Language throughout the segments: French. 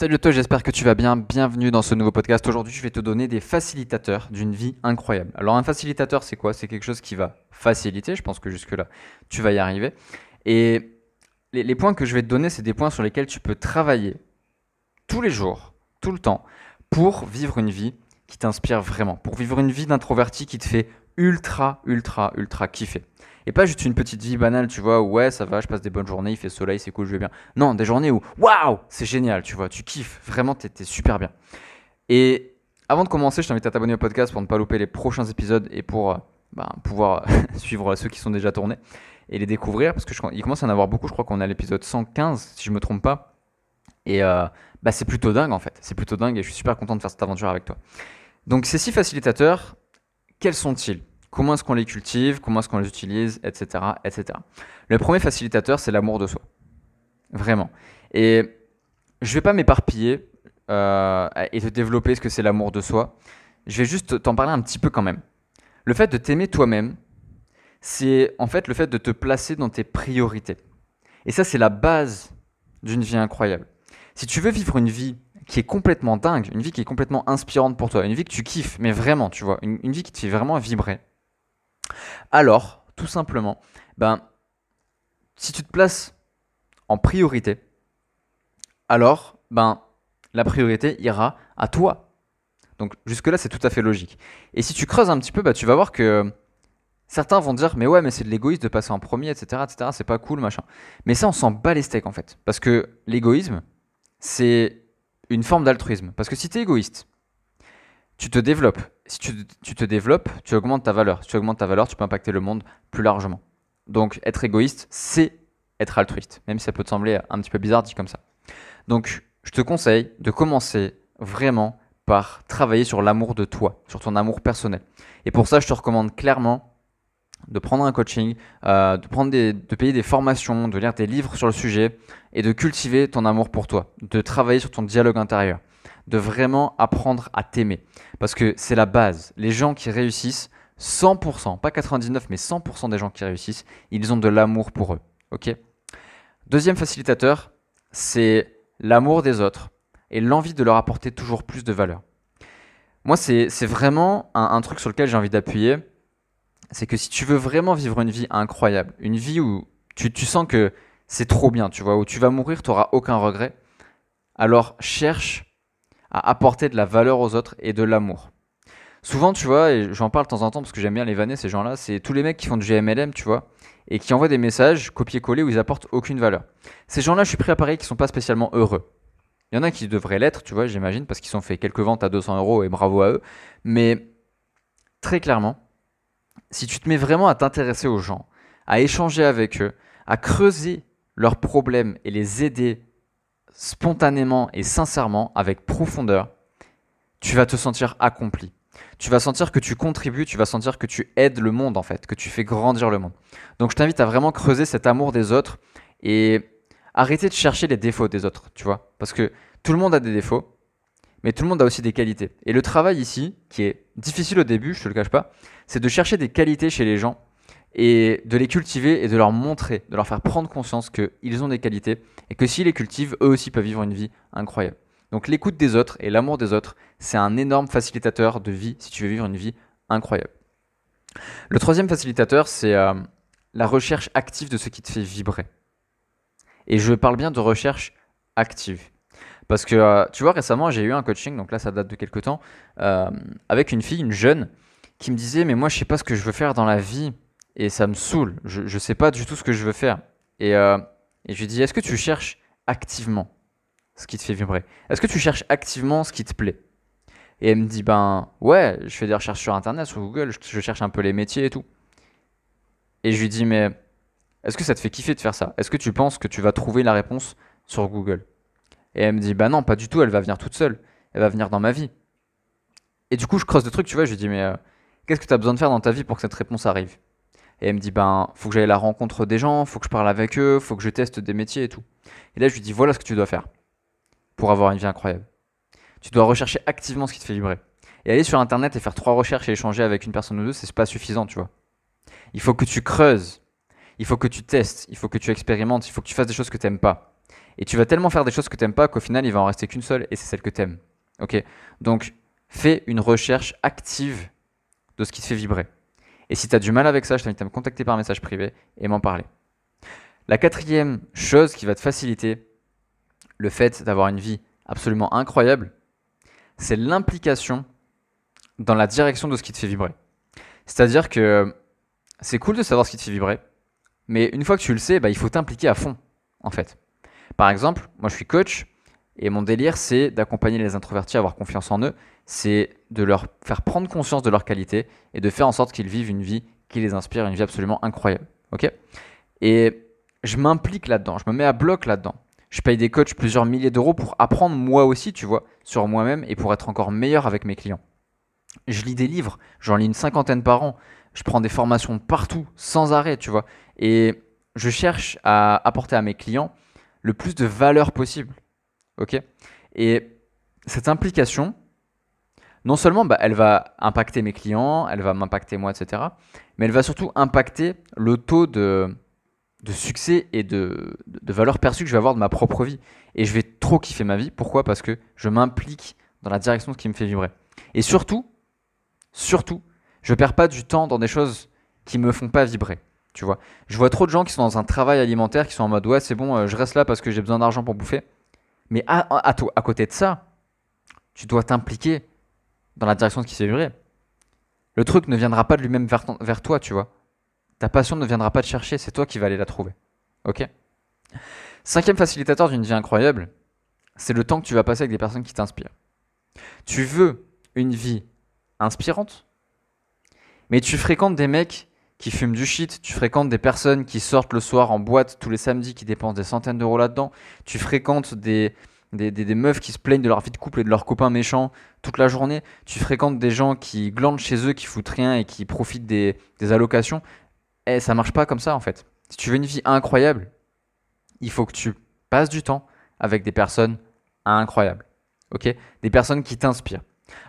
Salut à toi, j'espère que tu vas bien. Bienvenue dans ce nouveau podcast. Aujourd'hui, je vais te donner des facilitateurs d'une vie incroyable. Alors, un facilitateur, c'est quoi? C'est quelque chose qui va faciliter. Je pense que jusque-là, tu vas y arriver. Et les, les points que je vais te donner, c'est des points sur lesquels tu peux travailler tous les jours, tout le temps, pour vivre une vie qui t'inspire vraiment. Pour vivre une vie d'introverti qui te fait ultra, ultra, ultra kiffer. Et pas juste une petite vie banale, tu vois, ouais, ça va, je passe des bonnes journées, il fait soleil, c'est cool, je vais bien. Non, des journées où waouh, c'est génial, tu vois, tu kiffes, vraiment, t'es es super bien. Et avant de commencer, je t'invite à t'abonner au podcast pour ne pas louper les prochains épisodes et pour euh, bah, pouvoir suivre ceux qui sont déjà tournés et les découvrir, parce qu'il commence à en avoir beaucoup, je crois qu'on à l'épisode 115, si je me trompe pas. Et euh, bah, c'est plutôt dingue en fait, c'est plutôt dingue et je suis super content de faire cette aventure avec toi. Donc ces six facilitateurs, quels sont-ils? Comment est-ce qu'on les cultive? Comment est-ce qu'on les utilise? Etc. etc. Le premier facilitateur, c'est l'amour de soi. Vraiment. Et je ne vais pas m'éparpiller euh, et te développer ce que c'est l'amour de soi. Je vais juste t'en parler un petit peu quand même. Le fait de t'aimer toi-même, c'est en fait le fait de te placer dans tes priorités. Et ça, c'est la base d'une vie incroyable. Si tu veux vivre une vie qui est complètement dingue, une vie qui est complètement inspirante pour toi, une vie que tu kiffes, mais vraiment, tu vois, une, une vie qui te fait vraiment vibrer, alors, tout simplement, ben, si tu te places en priorité, alors, ben, la priorité ira à toi. Donc jusque-là, c'est tout à fait logique. Et si tu creuses un petit peu, bah, tu vas voir que certains vont dire, mais ouais, mais c'est de l'égoïsme de passer en premier, etc., etc., c'est pas cool, machin. Mais ça, on s'en bat les steaks, en fait. Parce que l'égoïsme, c'est une forme d'altruisme. Parce que si tu es égoïste, tu te développes. Si tu, te développes, tu augmentes ta valeur. Si tu augmentes ta valeur, tu peux impacter le monde plus largement. Donc être égoïste, c'est être altruiste, même si ça peut te sembler un petit peu bizarre dit comme ça. Donc je te conseille de commencer vraiment par travailler sur l'amour de toi, sur ton amour personnel. Et pour ça, je te recommande clairement de prendre un coaching, euh, de, prendre de payer des formations, de lire des livres sur le sujet et de cultiver ton amour pour toi, de travailler sur ton dialogue intérieur de vraiment apprendre à t'aimer. Parce que c'est la base. Les gens qui réussissent, 100%, pas 99, mais 100% des gens qui réussissent, ils ont de l'amour pour eux. Ok? Deuxième facilitateur, c'est l'amour des autres et l'envie de leur apporter toujours plus de valeur. Moi, c'est vraiment un, truc sur lequel j'ai envie d'appuyer. C'est que si tu veux vraiment vivre une vie incroyable, une vie où tu, tu sens que c'est trop bien, tu vois, où tu vas mourir, tu n'auras aucun regret, alors cherche à apporter de la valeur aux autres et de l'amour. Souvent, tu vois, et j'en parle de temps en temps parce que j'aime bien les vanner, ces gens-là, c'est tous les mecs qui font du GMLM, tu vois, et qui envoient des messages copier-coller où ils apportent aucune valeur. Ces gens-là, je suis pris à Paris, qui sont pas spécialement heureux. Il y en a qui devraient l'être, tu vois, j'imagine, parce qu'ils ont fait quelques ventes à 200 euros et bravo à eux. Mais très clairement, si tu te mets vraiment à t'intéresser aux gens, à échanger avec eux, à creuser leurs problèmes et les aider spontanément et sincèrement, avec profondeur, tu vas te sentir accompli. Tu vas sentir que tu contribues, tu vas sentir que tu aides le monde en fait, que tu fais grandir le monde. Donc je t'invite à vraiment creuser cet amour des autres et arrêter de chercher les défauts des autres, tu vois. Parce que tout le monde a des défauts, mais tout le monde a aussi des qualités. Et le travail ici, qui est difficile au début, je te le cache pas, c'est de chercher des qualités chez les gens et de les cultiver et de leur montrer, de leur faire prendre conscience qu'ils ont des qualités et que s'ils les cultivent, eux aussi peuvent vivre une vie incroyable. Donc l'écoute des autres et l'amour des autres, c'est un énorme facilitateur de vie si tu veux vivre une vie incroyable. Le troisième facilitateur, c'est euh, la recherche active de ce qui te fait vibrer. Et je parle bien de recherche active. Parce que, euh, tu vois, récemment, j'ai eu un coaching, donc là, ça date de quelques temps, euh, avec une fille, une jeune, qui me disait, mais moi, je sais pas ce que je veux faire dans la vie et ça me saoule. Je ne sais pas du tout ce que je veux faire. Et, euh, et je lui dis, est-ce que tu cherches activement ce qui te fait vibrer? Est-ce que tu cherches activement ce qui te plaît? Et elle me dit, ben ouais, je fais des recherches sur Internet, sur Google, je, cherche un peu les métiers et tout. Et je lui dis, mais est-ce que ça te fait kiffer de faire ça? Est-ce que tu penses que tu vas trouver la réponse sur Google? Et elle me dit, bah non, pas du tout, elle va venir toute seule. Elle va venir dans ma vie. Et du coup, je creuse des trucs, tu vois, je lui dis, mais euh, qu'est-ce que tu as besoin de faire dans ta vie pour que cette réponse arrive? Et elle me dit, ben, faut que j'aille à la rencontre des gens, faut que je parle avec eux, faut que je teste des métiers et tout. Et là, je lui dis, voilà ce que tu dois faire pour avoir une vie incroyable. Tu dois rechercher activement ce qui te fait vibrer. Et aller sur Internet et faire trois recherches et échanger avec une personne ou deux, c'est pas suffisant, tu vois. Il faut que tu creuses, il faut que tu testes, il faut que tu expérimentes, il faut que tu fasses des choses que tu n'aimes pas. Et tu vas tellement faire des choses que tu n'aimes pas qu'au final, il va en rester qu'une seule et c'est celle que tu aimes. Ok? Donc, fais une recherche active de ce qui te fait vibrer. Et si tu as du mal avec ça, je t'invite à me contacter par message privé et m'en parler. La quatrième chose qui va te faciliter le fait d'avoir une vie absolument incroyable, c'est l'implication dans la direction de ce qui te fait vibrer. C'est-à-dire que c'est cool de savoir ce qui te fait vibrer, mais une fois que tu le sais, bah, il faut t'impliquer à fond, en fait. Par exemple, moi je suis coach, et mon délire, c'est d'accompagner les introvertis à avoir confiance en eux, c'est de leur faire prendre conscience de leur qualité et de faire en sorte qu'ils vivent une vie qui les inspire, une vie absolument incroyable. Ok? Et je m'implique là-dedans, je me mets à bloc là-dedans. Je paye des coachs plusieurs milliers d'euros pour apprendre moi aussi, tu vois, sur moi-même et pour être encore meilleur avec mes clients. Je lis des livres, j'en lis une cinquantaine par an. Je prends des formations partout, sans arrêt, tu vois. Et je cherche à apporter à mes clients le plus de valeur possible. Ok Et cette implication, non seulement bah, elle va impacter mes clients, elle va m'impacter moi, etc. Mais elle va surtout impacter le taux de, de succès et de, de, valeur perçue que je vais avoir de ma propre vie. Et je vais trop kiffer ma vie. Pourquoi? Parce que je m'implique dans la direction de ce qui me fait vibrer. Et surtout, surtout, je perds pas du temps dans des choses qui me font pas vibrer. Tu vois, je vois trop de gens qui sont dans un travail alimentaire, qui sont en mode ouais c'est bon, euh, je reste là parce que j'ai besoin d'argent pour bouffer. Mais à, côté de ça, tu dois t'impliquer dans la direction de qui fait vibrer. Le truc ne viendra pas de lui-même vers, vers toi, tu vois. Ta passion ne viendra pas te chercher, c'est toi qui vas aller la trouver. Ok? Cinquième facilitateur d'une vie incroyable, c'est le temps que tu vas passer avec des personnes qui t'inspirent. Tu veux une vie inspirante, mais tu fréquentes des mecs qui fument du shit, tu fréquentes des personnes qui sortent le soir en boîte tous les samedis, qui dépensent des centaines d'euros là-dedans, tu fréquentes des, des, des, meufs qui se plaignent de leur vie de couple et de leurs copains méchants toute la journée, tu fréquentes des gens qui glandent chez eux, qui foutent rien et qui profitent des, des allocations, eh, ça marche pas comme ça en fait. Si tu veux une vie incroyable, il faut que tu passes du temps avec des personnes incroyables. Ok? Des personnes qui t'inspirent.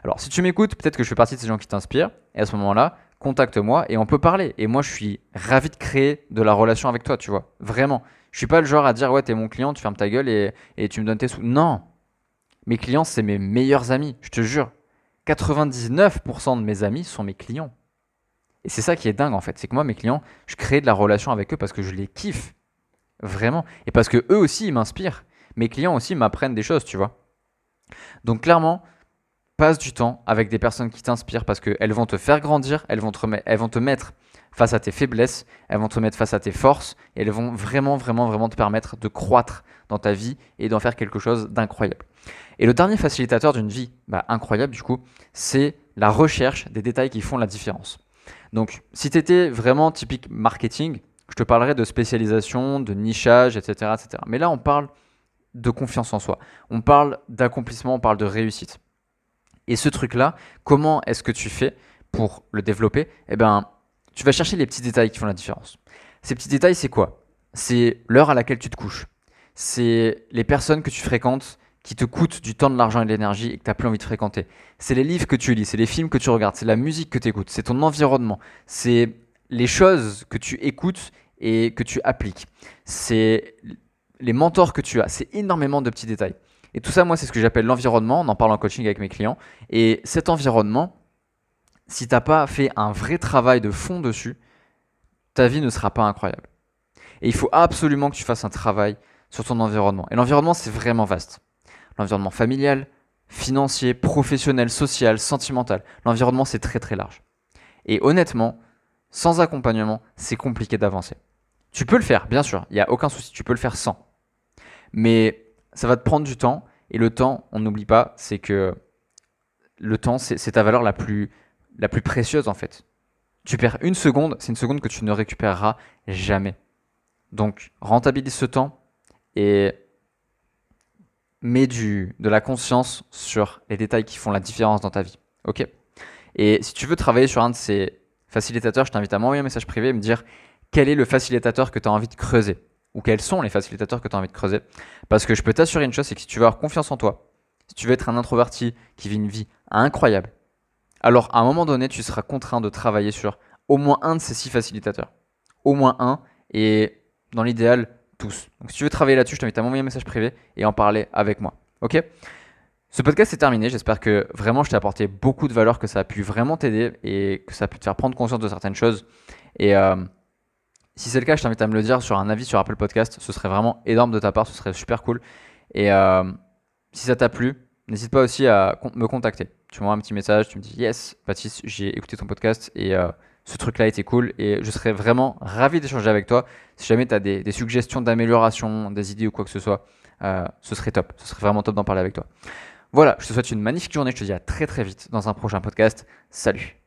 Alors, si tu m'écoutes, peut-être que je fais partie de ces gens qui t'inspirent. Et à ce moment-là, contacte-moi et on peut parler. Et moi, je suis ravi de créer de la relation avec toi, tu vois. Vraiment. Je suis pas le genre à dire, ouais, t'es mon client, tu fermes ta gueule et, et tu me donnes tes sous. Non. Mes clients, c'est mes meilleurs amis, je te jure. 99% de mes amis sont mes clients. Et c'est ça qui est dingue en fait, c'est que moi mes clients, je crée de la relation avec eux parce que je les kiffe. Vraiment. Et parce que eux aussi ils m'inspirent. Mes clients aussi m'apprennent des choses, tu vois. Donc clairement, passe du temps avec des personnes qui t'inspirent parce qu'elles vont te faire grandir, elles vont te, elles vont te mettre face à tes faiblesses, elles vont te mettre face à tes forces et elles vont vraiment, vraiment, vraiment te permettre de croître dans ta vie et d'en faire quelque chose d'incroyable. Et le dernier facilitateur d'une vie bah, incroyable, du coup, c'est la recherche des détails qui font la différence. Donc, si tu étais vraiment typique marketing, je te parlerais de spécialisation, de nichage, etc., etc. Mais là, on parle de confiance en soi. On parle d'accomplissement, on parle de réussite. Et ce truc-là, comment est-ce que tu fais pour le développer? Eh bien, tu vas chercher les petits détails qui font la différence. Ces petits détails, c'est quoi? C'est l'heure à laquelle tu te couches. C'est les personnes que tu fréquentes qui te coûtent du temps, de l'argent et de l'énergie et que tu n'as plus envie de fréquenter. C'est les livres que tu lis, c'est les films que tu regardes, c'est la musique que tu écoutes, c'est ton environnement, c'est les choses que tu écoutes et que tu appliques. C'est les mentors que tu as, c'est énormément de petits détails. Et tout ça, moi, c'est ce que j'appelle l'environnement. On en parle en coaching avec mes clients. Et cet environnement, si tu n'as pas fait un vrai travail de fond dessus, ta vie ne sera pas incroyable. Et il faut absolument que tu fasses un travail sur ton environnement. Et l'environnement, c'est vraiment vaste l'environnement familial, financier, professionnel, social, sentimental. L'environnement, c'est très très large. Et honnêtement, sans accompagnement, c'est compliqué d'avancer. Tu peux le faire, bien sûr, il n'y a aucun souci, tu peux le faire sans. Mais ça va te prendre du temps, et le temps, on n'oublie pas, c'est que le temps, c'est ta valeur la plus, la plus précieuse en fait. Tu perds une seconde, c'est une seconde que tu ne récupéreras jamais. Donc, rentabilise ce temps et mets du, de la conscience sur les détails qui font la différence dans ta vie. Ok? Et si tu veux travailler sur un de ces facilitateurs, je t'invite à m'envoyer un message privé et me dire quel est le facilitateur que tu as envie de creuser? Ou quels sont les facilitateurs que tu as envie de creuser. Parce que je peux t'assurer une chose, c'est que si tu veux avoir confiance en toi, si tu veux être un introverti qui vit une vie incroyable, alors à un moment donné, tu seras contraint de travailler sur au moins un de ces six facilitateurs. Au moins un, et dans l'idéal, tous. Donc si tu veux travailler là-dessus, je t'invite à m'envoyer un message privé et en parler avec moi. Ok? Ce podcast est terminé. J'espère que vraiment je t'ai apporté beaucoup de valeur, que ça a pu vraiment t'aider et que ça a pu te faire prendre conscience de certaines choses. Et euh, si c'est le cas, je t'invite à me le dire sur un avis sur Apple Podcast. Ce serait vraiment énorme de ta part, ce serait super cool. Et euh, si ça t'a plu, n'hésite pas aussi à me contacter. Tu m'envoies un petit message, tu me dis Yes, Baptiste, j'ai écouté ton podcast et euh, ce truc-là était cool. Et je serais vraiment ravi d'échanger avec toi. Si jamais tu as des, des suggestions d'amélioration, des idées ou quoi que ce soit, ce serait top. Ce serait vraiment top d'en parler avec toi. Voilà, je te souhaite une magnifique journée. Je te dis à très très vite dans un prochain podcast. Salut